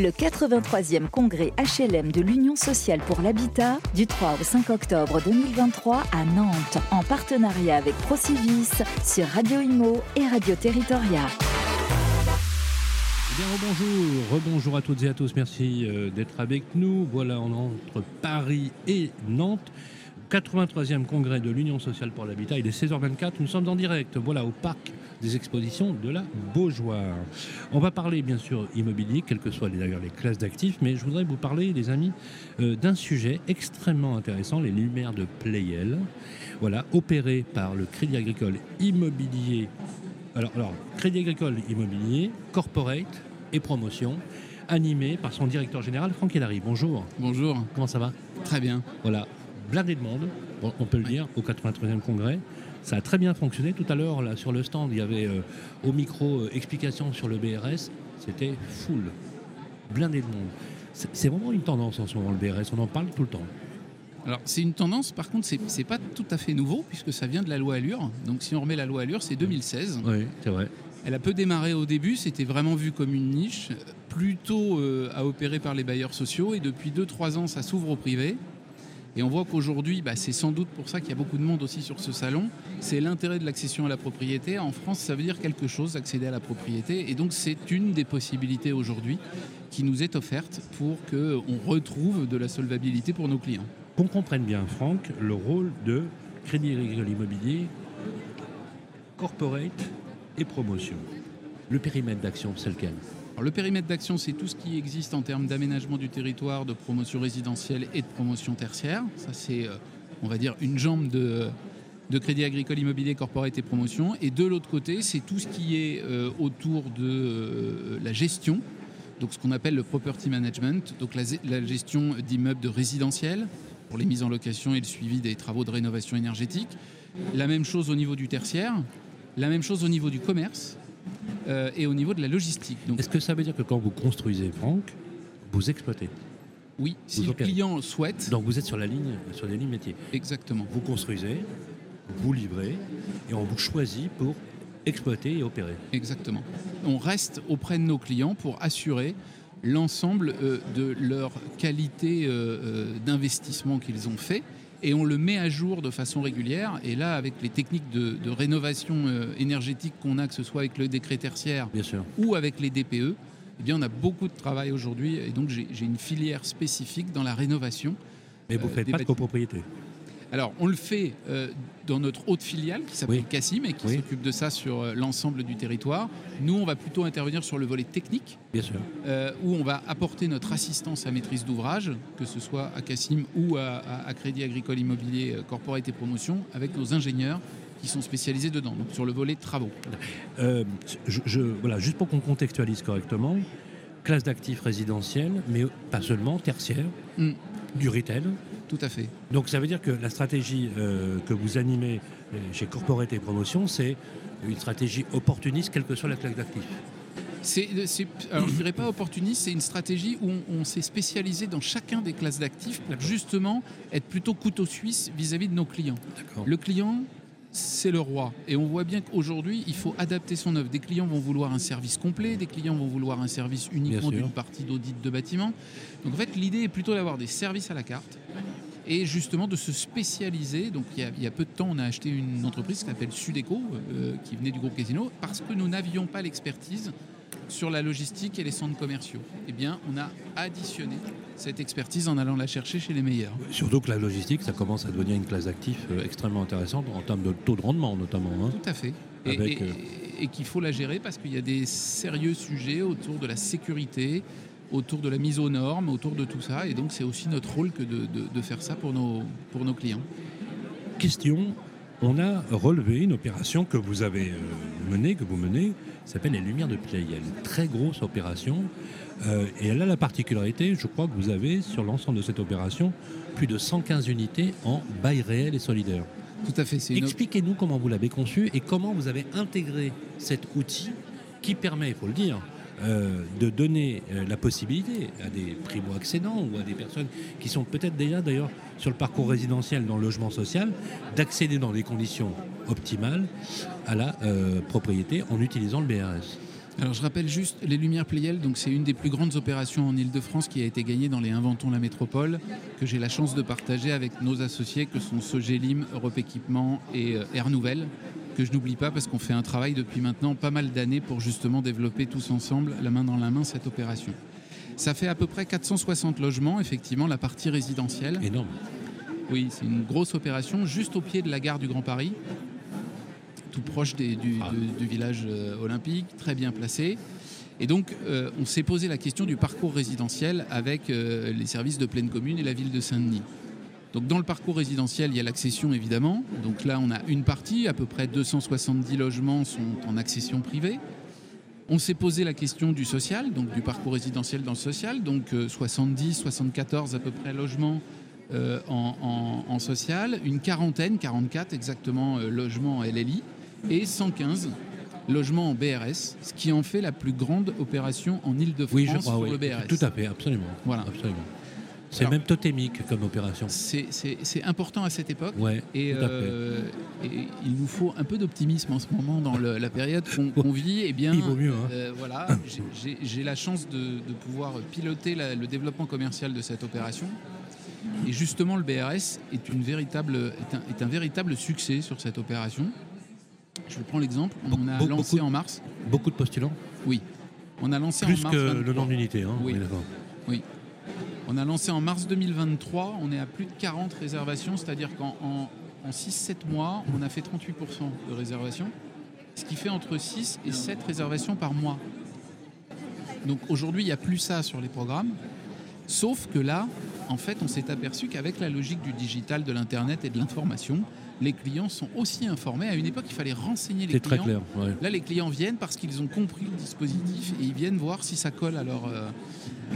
le 83e congrès HLM de l'Union sociale pour l'habitat du 3 au 5 octobre 2023 à Nantes en partenariat avec Procivis sur Radio Imo et Radio Territoria. Eh rebonjour, à toutes et à tous, merci euh, d'être avec nous. Voilà, on entre Paris et Nantes. 83e congrès de l'Union sociale pour l'habitat, il est 16h24, nous sommes en direct, voilà, au parc des expositions de la Beaujoire. On va parler bien sûr immobilier, quelles que soient d'ailleurs les classes d'actifs, mais je voudrais vous parler, les amis, euh, d'un sujet extrêmement intéressant, les lumières de Playel, voilà, opérées par le Crédit Agricole Immobilier. Alors, alors Crédit Agricole Immobilier, Corporate et Promotion, animé par son directeur général, Franck Hélary. Bonjour. Bonjour. Comment ça va? Très bien. Voilà, blindé de monde, on peut le dire, au 83e congrès. Ça a très bien fonctionné. Tout à l'heure, là, sur le stand, il y avait euh, au micro euh, explication sur le BRS. C'était full, blindé de monde. C'est vraiment une tendance en ce moment, le BRS. On en parle tout le temps. Alors, c'est une tendance, par contre, c'est pas tout à fait nouveau, puisque ça vient de la loi Allure. Donc, si on remet la loi Allure, c'est 2016. Oui, c'est vrai. Elle a peu démarré au début, c'était vraiment vu comme une niche, plutôt euh, à opérer par les bailleurs sociaux. Et depuis 2-3 ans, ça s'ouvre au privé. Et on voit qu'aujourd'hui, bah, c'est sans doute pour ça qu'il y a beaucoup de monde aussi sur ce salon. C'est l'intérêt de l'accession à la propriété. En France, ça veut dire quelque chose, accéder à la propriété. Et donc, c'est une des possibilités aujourd'hui qui nous est offerte pour qu'on retrouve de la solvabilité pour nos clients. Qu'on comprenne bien, Franck, le rôle de Crédit Agricole Immobilier, Corporate et Promotion. Le périmètre d'action, c'est lequel? Le périmètre d'action, c'est tout ce qui existe en termes d'aménagement du territoire, de promotion résidentielle et de promotion tertiaire. Ça, c'est, euh, on va dire, une jambe de, Crédit Agricole Immobilier Corporate et Promotion. Et de l'autre côté, c'est tout ce qui est euh, autour de euh, la gestion, donc ce qu'on appelle le property management, donc la, la gestion d'immeubles de résidentiel pour les mises en location et le suivi des travaux de rénovation énergétique. La même chose au niveau du tertiaire, la même chose au niveau du commerce, euh, et au niveau de la logistique. Est-ce que ça veut dire que quand vous construisez, Franck, vous exploitez Oui, si le client souhaite. Donc vous êtes sur la ligne, sur les lignes métiers. Exactement. Vous construisez, vous livrez, et on vous choisit pour exploiter et opérer. Exactement. On reste auprès de nos clients pour assurer l'ensemble euh, de leur qualité euh, d'investissement qu'ils ont fait et on le met à jour de façon régulière. Et là, avec les techniques de, rénovation euh, énergétique qu'on a, que ce soit avec le décret tertiaire ou avec les DPE, eh bien, on a beaucoup de travail aujourd'hui. Et donc, j'ai une filière spécifique dans la rénovation. Mais vous ne faites pas de copropriété alors, on le fait euh, dans notre haute filiale qui s'appelle Cassim et qui s'occupe de ça sur euh, l'ensemble du territoire. Nous, on va plutôt intervenir sur le volet technique, Bien sûr. Euh, où on va apporter notre assistance à maîtrise d'ouvrage, que ce soit à Cassim ou à, Crédit Agricole Immobilier Corporate et Promotion, avec nos ingénieurs qui sont spécialisés dedans, donc sur le volet travaux. je, voilà, juste pour qu'on contextualise correctement, classe d'actifs résidentiels, mais pas seulement, tertiaire, mm. Du retail, tout à fait. Donc ça veut dire que la stratégie euh, que vous animez euh, chez Corporate et Promotion, c'est une stratégie opportuniste, quelle que soit la classe d'actifs c'est, alors je ne dirais pas opportuniste, c'est une stratégie où on, s'est spécialisé dans chacun des classes d'actifs pour justement être plutôt couteau suisse vis-à-vis de nos clients. Le client, c'est le roi. Et on voit bien qu'aujourd'hui, il faut adapter son œuvre. Des clients vont vouloir un service complet, des clients vont vouloir un service uniquement d'une partie d'audit de bâtiment. Donc en fait, l'idée est plutôt d'avoir des services à la carte et justement de se spécialiser. Donc il y, a, peu de temps, on a acheté une entreprise qui s'appelle Sudeco, euh, qui venait du groupe Casino, parce que nous n'avions pas l'expertise sur la logistique et les centres commerciaux. Eh bien, on a additionné cette expertise en allant la chercher chez les meilleurs. Surtout que la logistique, ça commence à devenir une classe d'actifs euh, extrêmement intéressante en termes de taux de rendement notamment. Hein. Tout à fait. et, euh, et qu'il faut la gérer parce qu'il y a des sérieux sujets autour de la sécurité, autour de la mise aux normes, autour de tout ça. Et donc c'est aussi notre rôle que de, faire ça pour nos, pour nos clients. Question, on a relevé une opération que vous avez euh, menée, que vous menez, s'appelle les Lumières de Pleyel. Très grosse opération. Euh, et elle a la particularité, je crois que vous avez sur l'ensemble de cette opération plus de 115 unités en bail réel et solidaire. Tout à fait. Expliquez-nous comment vous l'avez conçu et comment vous avez intégré cet outil qui permet, il faut le dire, euh, de donner euh, la possibilité à des primo-accédants ou à des personnes qui sont peut-être déjà d'ailleurs sur le parcours résidentiel dans le logement social, d'accéder dans des conditions optimales à la euh, propriété en utilisant le BRS. Alors je rappelle juste les Lumières Pléiel, donc c'est une des plus grandes opérations en Ile-de-France qui a été gagnée dans les Inventons la Métropole, que j'ai la chance de partager avec nos associés que sont Sogelim, Europe Équipement et euh, Air Nouvelle, que je n'oublie pas parce qu'on fait un travail depuis maintenant pas mal d'années pour justement développer tous ensemble, la main dans la main, cette opération. Ça fait à peu près 460 logements, effectivement, la partie résidentielle. Énorme. Oui, c'est une grosse opération juste au pied de la gare du Grand Paris, tout proche des- du, Ah. de- du village euh, olympique, très bien placé. Et donc, euh, on s'est posé la question du parcours résidentiel avec euh, les services de pleine commune et la ville de Saint-Denis. Donc, dans le parcours résidentiel, il y a l'accession évidemment. Donc là, on a une partie, à peu près 270 logements sont en accession privée. On s'est posé la question du social, donc du parcours résidentiel dans le social, donc euh, 70, 74 à peu près logements en, en- en social, une quarantaine, 44 exactement logements en LLI et 115 logements en BRS, ce qui en fait la plus grande opération en Ile-de-France Oui, je crois, sur oui. le BRS. Tout à fait, absolument. Voilà. Absolument. C'est même totémique comme opération. C'est- important à cette époque. Ouais, Et, tout à fait. euh, et il nous faut un peu d'optimisme en ce moment dans le- la période qu'on vit. Eh bien, Il vaut mieux, hein. euh, voilà, j'ai- la chance de, de pouvoir piloter la- le développement commercial de cette opération. Et justement, le BRS est, une véritable, est, un, est un véritable succès sur cette opération. Je prends l'exemple. On a Beaucoup- lancé en mars. Beaucoup de postulants Oui. On a lancé Plus en mars. que le 23. nombre d'unités. Hein. Oui. Oui. On a lancé en mars 2023, on est à plus de 40 réservations, c'est-à-dire qu'en en, en 6-7 mois, on a fait 38% de réservations, ce qui fait entre 6 et 7 réservations par mois. Donc aujourd'hui, il n'y a plus ça sur les programmes, sauf que là, en fait, on s'est aperçu qu'avec la logique du digital, de l'Internet et de l'information, les clients sont aussi informés. À une époque, il fallait renseigner les C'est très clients. clair. ouais. Là, les clients viennent parce qu'ils ont compris le dispositif et ils viennent voir si ça colle à leur, euh,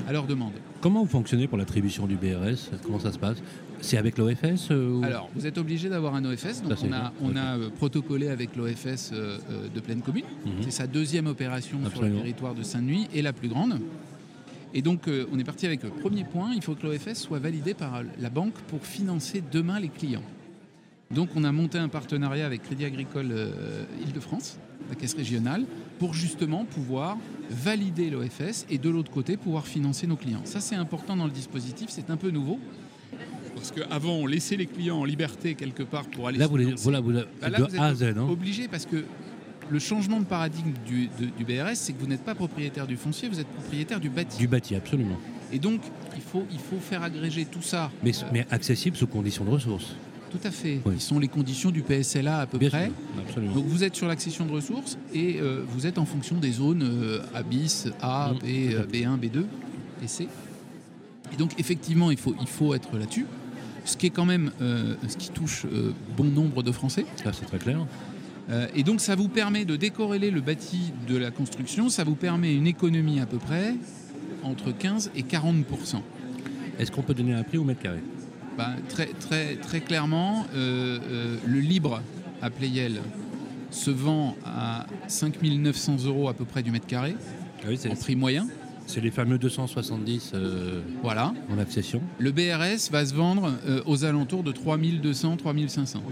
à leur demande. Comment vous fonctionnez pour l'attribution du BRS Comment ça se passe? C'est avec l'OFS euh, ou- Alors, vous êtes obligé d'avoir un OFS. Donc, Ça, on a, on a euh, protocolé avec l'OFS de pleine commune. Mhm. C'est sa deuxième opération sur le territoire de Saint-Denis et la plus grande. Et donc, euh, on est parti avec le premier point. Il faut que l'OFS soit validé par la banque pour financer demain les clients. Donc, on a monté un partenariat avec Crédit Agricole euh, Île-de-France, la caisse régionale, pour justement pouvoir valider l'OFS et de l'autre côté pouvoir financer nos clients. Ça, c'est important dans le dispositif. C'est un peu nouveau. Parce qu'avant, on laissait les clients en liberté quelque part pour aller Là, se vous, les- voilà, vous, Bah là, de vous êtes A à Z. hein. Obligé parce que le changement de paradigme du, de- du BRS, c'est que vous n'êtes pas propriétaire du foncier, vous êtes propriétaire du bâti. Du bâti, absolument. Et donc, il faut, il faut faire agréger tout ça. Mais, Euh, mais accessible sous conditions de ressources. Tout à fait. Oui. Qui sont les conditions du PSLA à peu Bien près. Absolument. Donc vous êtes sur l'accession de ressources et euh, vous êtes en fonction des zones euh, A bis, A, Mhm, B, euh, B1, B2 et C. Et donc effectivement, il faut, il faut être là-dessus. Ce qui est quand même euh, ce qui touche euh, bon nombre de Français. Là, c'est très clair. Euh, et donc ça vous permet de décorréler le bâti de la construction, ça vous permet une économie à peu près entre 15 et 40% Est-ce qu'on peut donner un prix au mètre carré? Ben, très, très, très clairement, euh, euh, le libre à Playel se vend à 5 900 euros à peu près du mètre carré, Ah oui, en prix moyen. c'est les fameux 270 euh, Voilà. en accession. Le BRS va se vendre euh, aux alentours de 3200, 3500.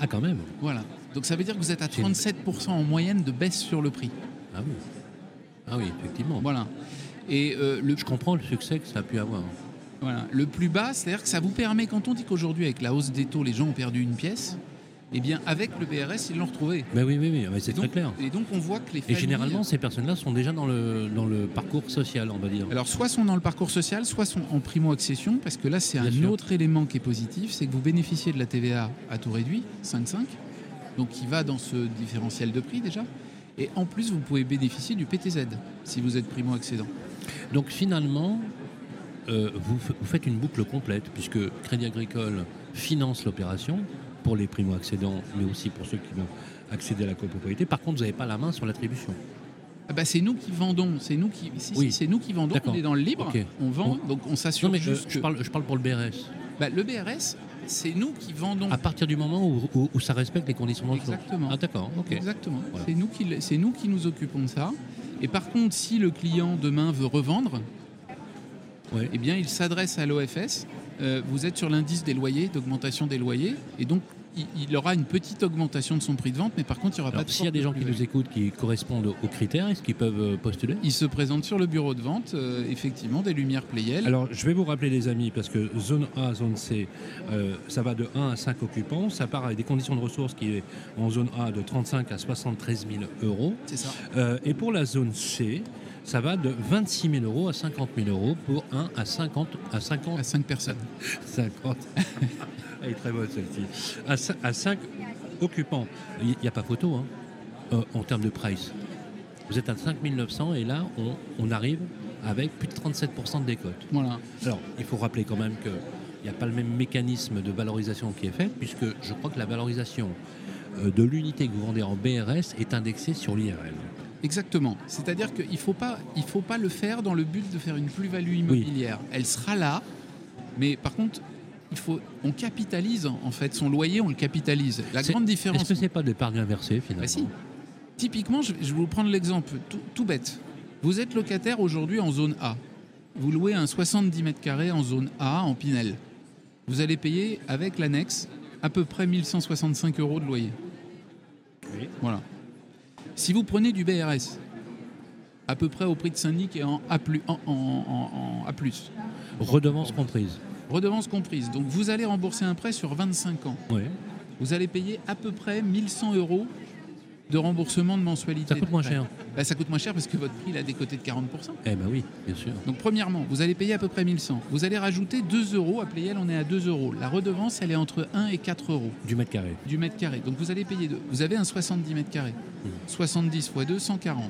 Ah, quand même Voilà. Donc ça veut dire que vous êtes à C'est une- 37% en moyenne de baisse sur le prix. Ah oui. Ah oui, effectivement. Voilà. Et euh, le, Je comprends le succès que ça a pu avoir. Voilà. Le plus bas, c'est-à-dire que ça vous permet, quand on dit qu'aujourd'hui, avec la hausse des taux, les gens ont perdu une pièce, eh bien, avec le BRS, ils l'ont retrouvé. Mais oui, oui, oui, mais c'est très clair. Et donc, on voit que les Et généralement, ces personnes-là sont déjà dans le, dans le parcours social, on va dire. Alors, soit sont dans le parcours social, soit sont en primo-accession, parce que là, c'est un sûr. autre élément qui est positif, c'est que vous bénéficiez de la TVA à taux réduit, 5,5, donc qui va dans ce différentiel de prix déjà. Et en plus, vous pouvez bénéficier du PTZ si vous êtes primo-accédant. Donc finalement, euh, vous, faites une boucle complète, puisque Crédit Agricole finance l'opération pour les primo-accédants, mais aussi pour ceux qui vont accéder à la copropriété. Par contre, vous n'avez pas la main sur l'attribution. Ah bah, c'est nous qui vendons, c'est nous qui, si, Oui. si, c'est nous qui vendons. On est dans le libre, on vend, donc on s'assure Non, mais euh, juste je, que parle, je parle pour le BRS. Bah, le BRS, c'est nous qui vendons. À partir du moment où, où- où ça respecte les conditions de. Exactement. Ah d'accord, ok. Exactement. Voilà. C'est nous qui c'est nous qui nous occupons de ça. Et par contre, si le client demain veut revendre, Ouais. eh bien, il s'adresse à l'OFS. Euh, vous êtes sur l'indice des loyers, d'augmentation des loyers, et donc il, aura une petite augmentation de son prix de vente, mais par contre, il n'y aura pas de S'il y a des gens qui nous écoutent qui correspondent aux critères, est-ce qu'ils peuvent euh, postuler? Ils se présentent sur le bureau de vente, euh, effectivement, des Lumières Playel. Alors, je vais vous rappeler, les amis, parce que zone A, zone C, euh, ça va de 1 à 5 occupants. Ça part avec des conditions de ressources qui est en zone A de 35 à 73 000 euros. C'est ça. et pour la zone C, ça va de 26 000 euros à 50 000 euros pour 1 à 50 à 50 à 5 personnes. 50. Elle est très bonne celle-ci. À, 5 occupants, il n'y a pas photo hein, euh, en termes de price. Vous êtes à 5 900 et là, on, arrive avec plus de 37% de décote. Voilà. Alors, il faut rappeler quand même qu'il n'y a pas le même mécanisme de valorisation qui est fait, puisque je crois que la valorisation euh, de l'unité que vous vendez en BRS est indexée sur l'IRL. Exactement. C'est-à-dire qu'il ne faut, pas, faut pas le faire dans le but de faire une plus-value immobilière. Elle sera là, mais par contre, il faut, on capitalise en fait son loyer, on le capitalise. La grande différence. Est-ce que c'est pas de l'épargne inversée finalement bah, si. Typiquement, je, vais vous prendre l'exemple tout, bête. Vous êtes locataire aujourd'hui en zone A. Vous louez un 70 mètres carrés en zone A en Pinel. Vous allez payer avec l'annexe à peu près 1165 euros de loyer. Voilà. Si vous prenez du BRS, à peu près au prix de syndic et en A+, en, en, A+. Redevance comprise. Redevance comprise. Donc vous allez rembourser un prêt sur 25 ans. Vous allez payer à peu près 1100 euros de remboursement de mensualité. Ça coûte moins cher. Bah, ça coûte moins cher parce que votre prix il a décoté de 40%. Eh ben oui, bien sûr. Donc premièrement, vous allez payer à peu près 1100. Vous allez rajouter 2 euros. À Playel, on est à 2 euros. La redevance, elle est entre 1 et 4 euros. Du mètre carré. Du mètre carré. Donc vous allez payer 2. Vous avez un 70 mètres carrés. 70 x 2, 140.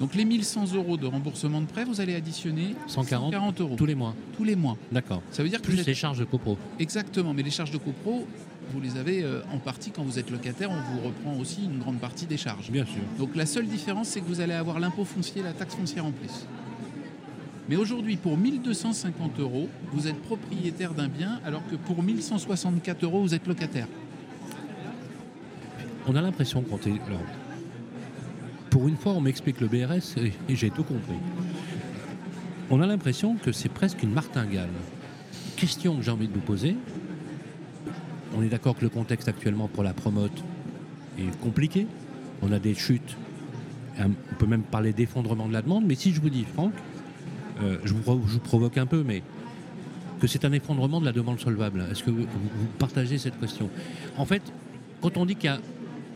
Donc les 1100 euros de remboursement de prêt, vous allez additionner 140, euros. Tous les mois Tous les mois. D'accord. Ça veut dire que Plus les charges de copro. Exactement, mais les charges de copro, vous les avez euh, en partie quand vous êtes locataire, on vous reprend aussi une grande partie des charges. Bien sûr. Donc la seule différence, c'est que vous allez avoir l'impôt foncier et la taxe foncière en plus. Mais aujourd'hui, pour 1250 euros, vous êtes propriétaire d'un bien, alors que pour 1164 euros, vous êtes locataire. On a l'impression quand est. pour une fois, on m'explique le BRS et, j'ai tout compris. On a l'impression que c'est presque une martingale. Question que j'ai envie de vous poser on est d'accord que le contexte actuellement pour la promote est compliqué. On a des chutes. On peut même parler d'effondrement de la demande. Mais si je vous dis, Franck, euh, je, vous, provoque un peu, mais que c'est un effondrement de la demande solvable, est-ce que vous, partagez cette question? En fait, quand on dit qu'il y a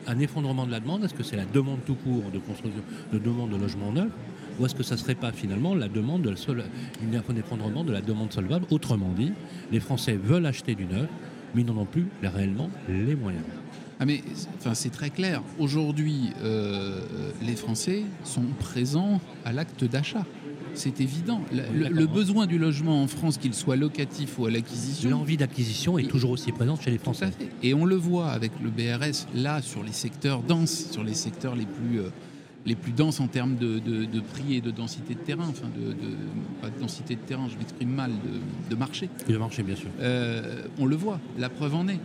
un effondrement de la demande, est-ce que c'est la demande tout court de construction, de demande de logement neuf ou est-ce que ça ne serait pas finalement la demande de un effondrement de la demande solvable? Autrement dit, les Français veulent acheter du neuf, mais ils n'en ont plus réellement les moyens. Ah mais enfin, c'est très clair. Aujourd'hui, euh, les Français sont présents à l'acte d'achat. C'est évident. Le, besoin du logement en France, qu'il soit locatif ou à l'acquisition. L'envie d'acquisition est toujours aussi présente chez les Français. Et on le voit avec le BRS, là, sur les secteurs denses, sur les secteurs les plus. Euh, les plus denses en termes de, prix et de densité de terrain, enfin de, pas de densité de terrain, je m'exprime mal, de, marché. De marché, bien sûr. Euh, on le voit, la preuve en est.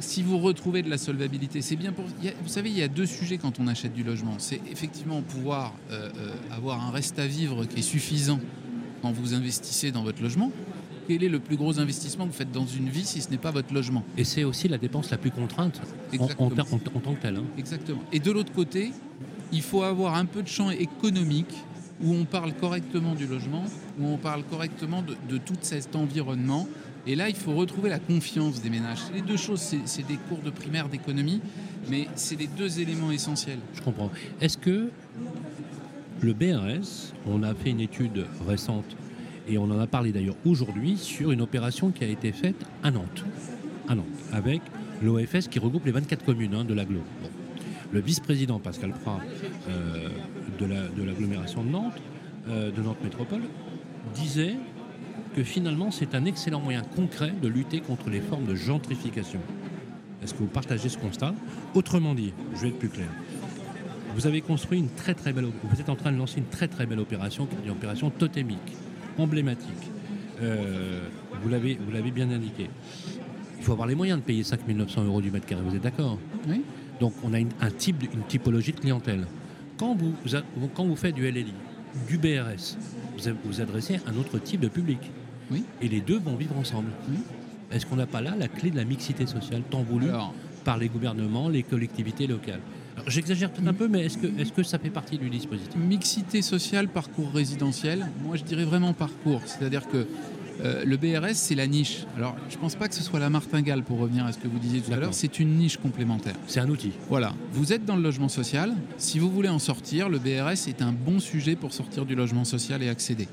Si vous retrouvez de la solvabilité, c'est bien pour. vous savez, il y a deux sujets quand on achète du logement. C'est effectivement pouvoir euh, euh, avoir un reste à vivre qui est suffisant quand vous investissez dans votre logement. Quel est le plus gros investissement que vous faites dans une vie si ce n'est pas votre logement? Et c'est aussi la dépense la plus contrainte en, en, tant que telle. Hein. Exactement. Et de l'autre côté, il faut avoir un peu de champ économique où on parle correctement du logement, où on parle correctement de, tout cet environnement. Et là, il faut retrouver la confiance des ménages. Les deux choses, c'est des cours de primaire d'économie, mais c'est les deux éléments essentiels. Je comprends. Est-ce que le BRS, on a fait une étude récente, et on en a parlé d'ailleurs aujourd'hui, sur une opération qui a été faite à Nantes, avec l'OFS qui regroupe les 24 communes hein, de l'agglo le vice-président Pascal Prat euh, de l'agglomération de Nantes, euh, de Nantes Métropole, disait que finalement c'est un excellent moyen concret de lutter contre les formes de gentrification. Est-ce que vous partagez ce constat? Autrement dit, je vais être plus clair. Vous avez construit une très très belle, vous êtes en train de lancer une très très belle opération, une opération totémique, emblématique. Euh, vous l'avez bien indiqué. Il faut avoir les moyens de payer 5 900 euros du mètre carré, vous êtes d'accord? Oui. Donc on a une, un type, une typologie de clientèle. Quand vous, quand vous faites du LLI, du BRS, vous vous adressez à un autre type de public. Oui. Et les deux vont vivre ensemble. Est-ce qu'on n'a pas là la clé de la mixité sociale tant voulue par les gouvernements, les collectivités locales? J'exagère peut-être un peu, mais est-ce que, est que ça fait partie du dispositif? Mixité sociale, parcours résidentiel, moi je dirais vraiment parcours. C'est-à-dire que euh, le BRS, c'est la niche. Alors, je ne pense pas que ce soit la martingale, pour revenir à ce que vous disiez tout à l'heure. C'est une niche complémentaire. C'est un outil. Voilà. Vous êtes dans le logement social. Si vous voulez en sortir, le BRS est un bon sujet pour sortir du logement social et accéder.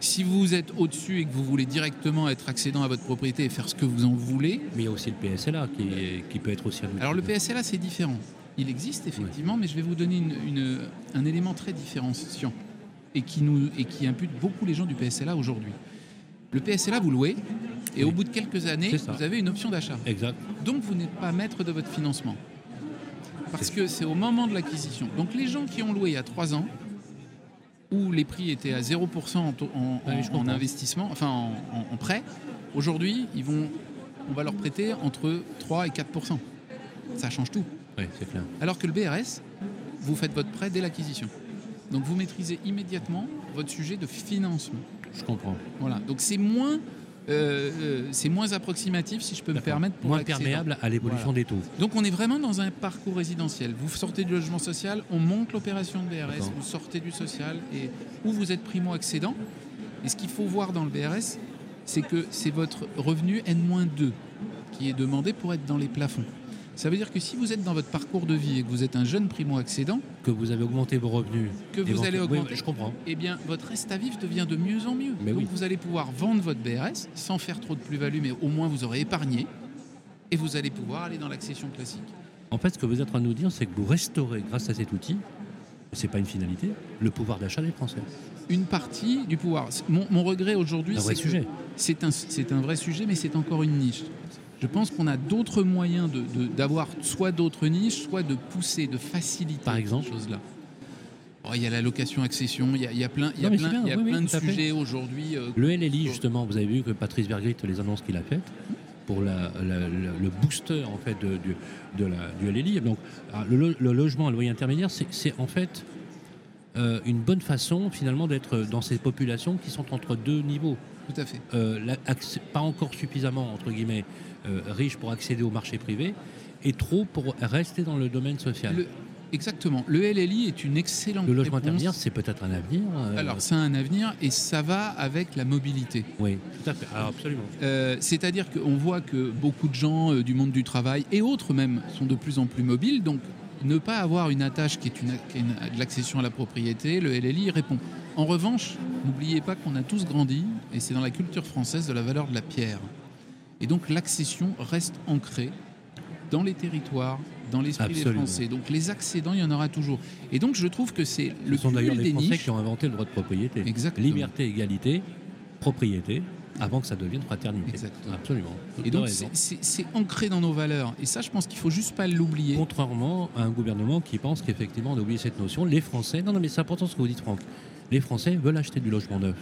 Si vous êtes au-dessus et que vous voulez directement être accédant à votre propriété et faire ce que vous en voulez. Mais il y a aussi le PSLA qui, peut être aussi un outil. Alors, le PSLA, c'est différent. Il existe effectivement, mais je vais vous donner un élément très différenciant et qui, nous, et qui impute beaucoup les gens du PSLA aujourd'hui. Le PSLA, vous louez, et au bout de quelques années, vous avez une option d'achat. Exact. Donc vous n'êtes pas maître de votre financement. Parce que c'est au moment de l'acquisition. Donc les gens qui ont loué il y a 3 ans, où les prix étaient à 0% en, investissement, enfin en, prêt, aujourd'hui, ils vont, on va leur prêter entre 3 et 4%. Ça change tout. Oui, c'est clair. Alors que le BRS, vous faites votre prêt dès l'acquisition. Donc vous maîtrisez immédiatement votre sujet de financement. Je comprends. Voilà. Donc c'est moins, euh, euh, c'est moins approximatif, si je peux me permettre. Pour moins perméable à l'évolution des taux. Donc on est vraiment dans un parcours résidentiel. Vous sortez du logement social, on monte l'opération de BRS, vous sortez du social et où vous êtes primo-accédant. Et ce qu'il faut voir dans le BRS, c'est que c'est votre revenu N-2 qui est demandé pour être dans les plafonds. Ça veut dire que si vous êtes dans votre parcours de vie et que vous êtes un jeune primo-accédant, que vous avez augmenté vos revenus, que vous allez augmenter, je comprends. Eh bien, votre reste à vivre devient de mieux en mieux. Donc, vous allez pouvoir vendre votre BRS sans faire trop de plus-value, mais au moins vous aurez épargné et vous allez pouvoir aller dans l'accession classique. En fait, ce que vous êtes en train de nous dire, c'est que vous restaurez, grâce à cet outil, c'est pas une finalité, le pouvoir d'achat des Français. Une partie du pouvoir. Mon, regret aujourd'hui, c'est c'est un, un vrai sujet, mais c'est encore une niche je pense qu'on a d'autres moyens d'avoir soit d'autres niches, soit de pousser, de faciliter Par exemple, ces choses-là. Oh, il y a la location accession, il y a, plein, il y a plein, de sujets aujourd'hui. Euh, le LLI, justement, vous avez vu que Patrice Vergrit, les annonces qu'il a faites pour le booster en fait de, du LLI. Donc, ah, le, logement à loyer intermédiaire, c'est en fait euh, une bonne façon finalement d'être dans ces populations qui sont entre deux niveaux. Tout à fait. Euh, pas encore suffisamment, entre guillemets, euh, riche pour accéder au marché privé et trop pour rester dans le domaine social. exactement. Le LLI est une excellente Le logement intermédiaire, c'est peut-être un avenir. Euh, Alors, c'est un avenir et ça va avec la mobilité. Oui, tout à fait. Alors, absolument. Euh, c'est-à-dire qu'on voit que beaucoup de gens du monde du travail et autres même sont de plus en plus mobiles. Donc, ne pas avoir une attache qui est, une, de l'accession à la propriété, le LLI répond. En revanche, n'oubliez pas qu'on a tous grandi, et c'est dans la culture française, de la valeur de la pierre. Et donc l'accession reste ancrée dans les territoires, dans l'esprit des Français. Donc les accédants, il y en aura toujours. Et donc je trouve que c'est le Ce sont d'ailleurs les Français qui ont inventé le droit de propriété. Exactement. Liberté, égalité, propriété, avant que ça devienne fraternité. Exactement. Absolument. Et donc c'est ancré dans nos valeurs. Et ça, je pense qu'il faut juste pas l'oublier. Contrairement à un gouvernement qui pense qu'effectivement on a oublié cette notion, les Français, non, non mais c'est important ce que vous dites Franck, les Français veulent acheter du logement neuf.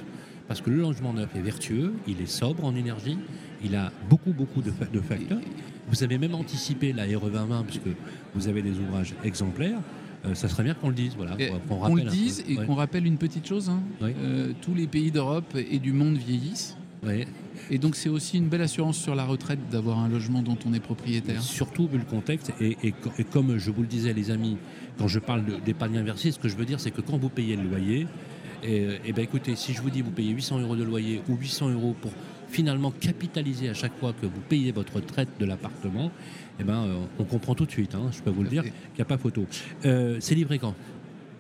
Parce que le logement neuf est vertueux, il est sobre en énergie, il a beaucoup, beaucoup de, facteurs. Vous avez même anticipé la RE 2020, puisque vous avez des ouvrages exemplaires. Euh, ça serait bien qu'on le dise. Voilà, qu'on le dise et qu'on rappelle une petite chose. Hein. Euh, tous les pays d'Europe et du monde vieillissent. Et donc c'est aussi une belle assurance sur la retraite d'avoir un logement dont on est propriétaire. surtout vu le contexte, et, comme je vous le disais les amis, quand je parle d'épargne inversée, ce que je veux dire c'est que quand vous payez le loyer, et, et ben écoutez, si je vous dis vous payez 800 euros de loyer ou 800 euros pour finalement capitaliser à chaque fois que vous payez votre traite de l'appartement, eh ben, euh, on comprend tout de suite, hein, je peux vous le dire, qu'il n'y a pas photo. Euh, c'est livré quand?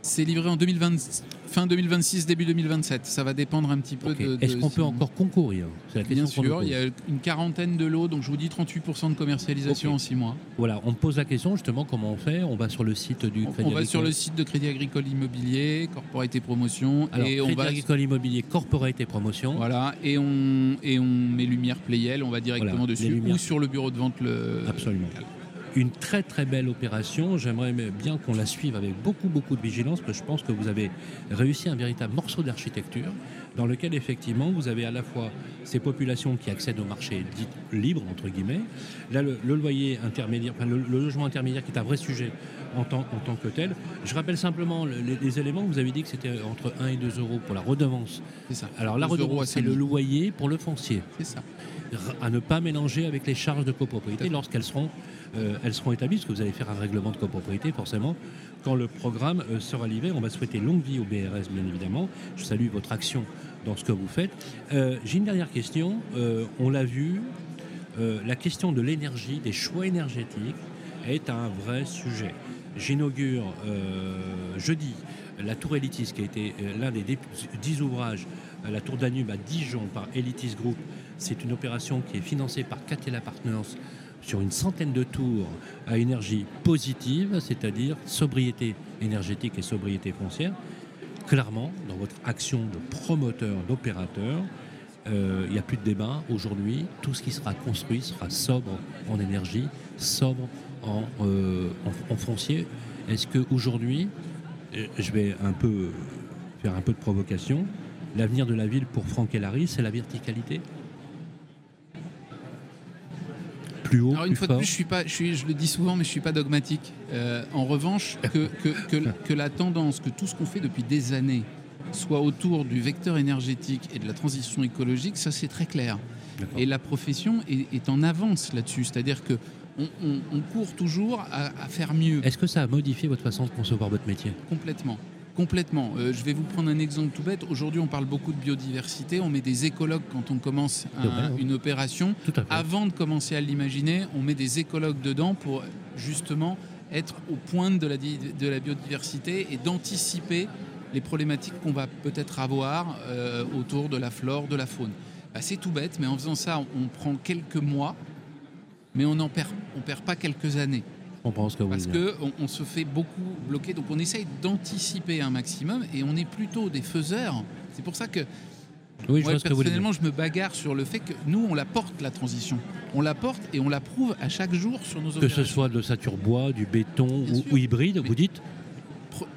C'est livré en 2020, fin 2026, début 2027. Ça va dépendre un petit peu de. Est-ce qu'on peut encore concourir? Bien sûr, il y a une quarantaine de lots, donc je vous dis 38% de commercialisation en 6 mois. Voilà, on pose la question justement comment on fait? On va sur le site du Crédit On va sur le site de Crédit Agricole Immobilier, Corporate et Promotion. et on Crédit Agricole Immobilier, Corporate et Promotion. Voilà, et on, et on met Lumière Playel, on va directement dessus, ou sur le bureau de vente le. Absolument une très très belle opération. J'aimerais bien qu'on la suive avec beaucoup beaucoup de vigilance parce que je pense que vous avez réussi un véritable morceau d'architecture. dans lequel effectivement vous avez à la fois ces populations qui accèdent au marché dit libre, entre guillemets, là le, loyer intermédiaire, enfin, le, logement intermédiaire qui est un vrai sujet en tant, en tant que tel. Je rappelle simplement les, éléments, vous avez dit que c'était entre 1 et 2 euros pour la redevance. C'est ça. Alors la redevance, c'est le loyer pour le foncier. C'est ça. À ne pas mélanger avec les charges de copropriété lorsqu'elles seront, euh, elles seront établies, parce que vous allez faire un règlement de copropriété forcément quand le programme euh, sera livré. On va souhaiter longue vie au BRS, bien évidemment. Je salue votre action dans ce que vous faites. Euh, j'ai une dernière question. On l'a vu, la question de l'énergie, des choix énergétiques, est un vrai sujet. J'inaugure jeudi la Tour Elitis, qui a été l'un des dix ouvrages, la Tour Danube à Dijon par Elitis Group. C'est une opération qui est financée par Catella Partners sur une centaine de tours à énergie positive, c'est-à-dire sobriété énergétique et sobriété foncière. Clairement, dans votre action de promoteur, d'opérateur, euh, il n'y a plus de débat. Aujourd'hui, tout ce qui sera construit sera sobre en énergie, sobre en, euh, foncier. Est-ce qu'aujourd'hui, euh, je vais un peu faire un peu de provocation, l'avenir de la ville pour Franck Larry, c'est la verticalité? Plus haut. Alors une fois de plus, je suis pas, je, suis, je le dis souvent, mais je suis pas dogmatique. Euh, en revanche, que, que, que, la tendance, que tout ce qu'on fait depuis des années soit autour du vecteur énergétique et de la transition écologique, ça c'est très clair. Et la profession est, en avance là-dessus, c'est-à-dire que on, court toujours à, à faire mieux. Est-ce que ça a modifié votre façon de concevoir votre métier? Complètement. Complètement. Euh, je vais vous prendre un exemple tout bête. Aujourd'hui, on parle beaucoup de biodiversité. On met des écologues quand on commence une opération. Avant de commencer à l'imaginer, on met des écologues dedans pour justement être au point de la, de la biodiversité et d'anticiper les problématiques qu'on va peut-être avoir euh, autour de la flore, de la faune. Bah, c'est tout bête, mais en faisant ça, on, prend quelques mois, mais on n'en perd, on perd pas quelques années. Parce qu'on on se fait beaucoup bloquer. Donc on essaye d'anticiper un maximum et on est plutôt des faiseurs. C'est pour ça que oui, je personnellement, je me bagarre sur le fait que nous, on la porte, la transition. On la porte et on la prouve à chaque jour sur nos Que ce soit de sature bois, du béton ou, hybride, vous dites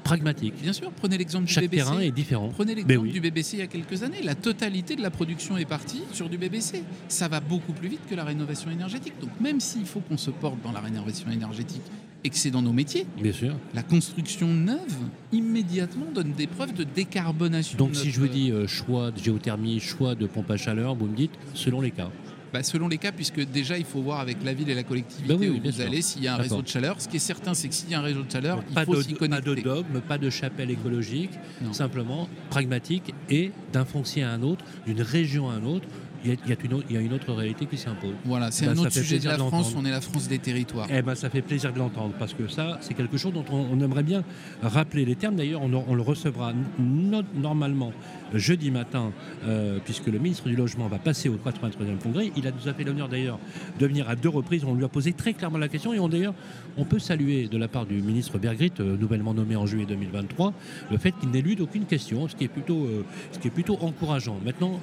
pragmatique. Bien sûr, prenez l'exemple du Chaque BBC. terrain est différent. Prenez l'exemple du BBC il y a quelques années. La totalité de la production est partie sur du BBC. Ça va beaucoup plus vite que la rénovation énergétique. Donc même s'il faut qu'on se porte dans la rénovation énergétique et que c'est dans nos métiers, Bien sûr. la construction neuve immédiatement donne des preuves de décarbonation. Donc si je vous dis euh, choix de géothermie, choix de pompe à chaleur, vous me dites selon les cas. Bah, selon les cas, puisque déjà il faut voir avec la ville et la collectivité bah où vous allez s'il y a un réseau de chaleur. Ce qui est certain, c'est que s'il y a un réseau de chaleur, il faut s'y connecter. Pas de dogme, pas de chapelle écologique, simplement pragmatique et d'un foncier à un autre, d'une région à un autre, il y, a, une autre, réalité qui s'impose. Voilà, c'est un autre sujet de la France, on est la France des territoires. Eh ben, ça fait plaisir de l'entendre, parce que ça, c'est quelque chose dont on, aimerait bien rappeler les termes. D'ailleurs, on, le recevra normalement jeudi matin, euh, puisque le ministre du Logement va passer au 83e congrès. Il a nous a fait l'honneur d'ailleurs de venir à deux reprises. On lui a posé très clairement la question, et on, d'ailleurs, on peut saluer de la part du ministre Bergrit, euh, nouvellement nommé en juillet 2023, le fait qu'il n'élude aucune question, ce qui est plutôt, euh, ce qui est plutôt encourageant. Maintenant,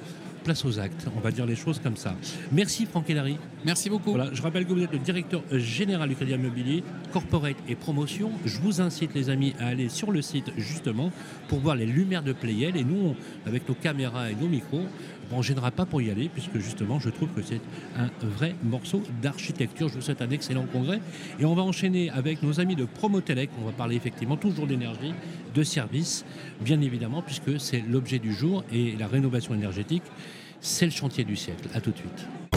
place aux actes. On va dire les choses comme ça. Merci Franck Hélary. Merci beaucoup. Voilà, je rappelle que vous êtes le directeur général du Crédit Immobilier, Corporate et Promotion. Je vous incite les amis à aller sur le site justement pour voir les lumières de Playel. Et nous, avec nos caméras et nos micros, on ne gênera pas pour y aller, puisque justement, je trouve que c'est un vrai morceau d'architecture. Je vous souhaite un excellent congrès. Et on va enchaîner avec nos amis de Promotelec. On va parler effectivement toujours d'énergie, de services, bien évidemment, puisque c'est l'objet du jour. Et la rénovation énergétique, c'est le chantier du siècle. A tout de suite.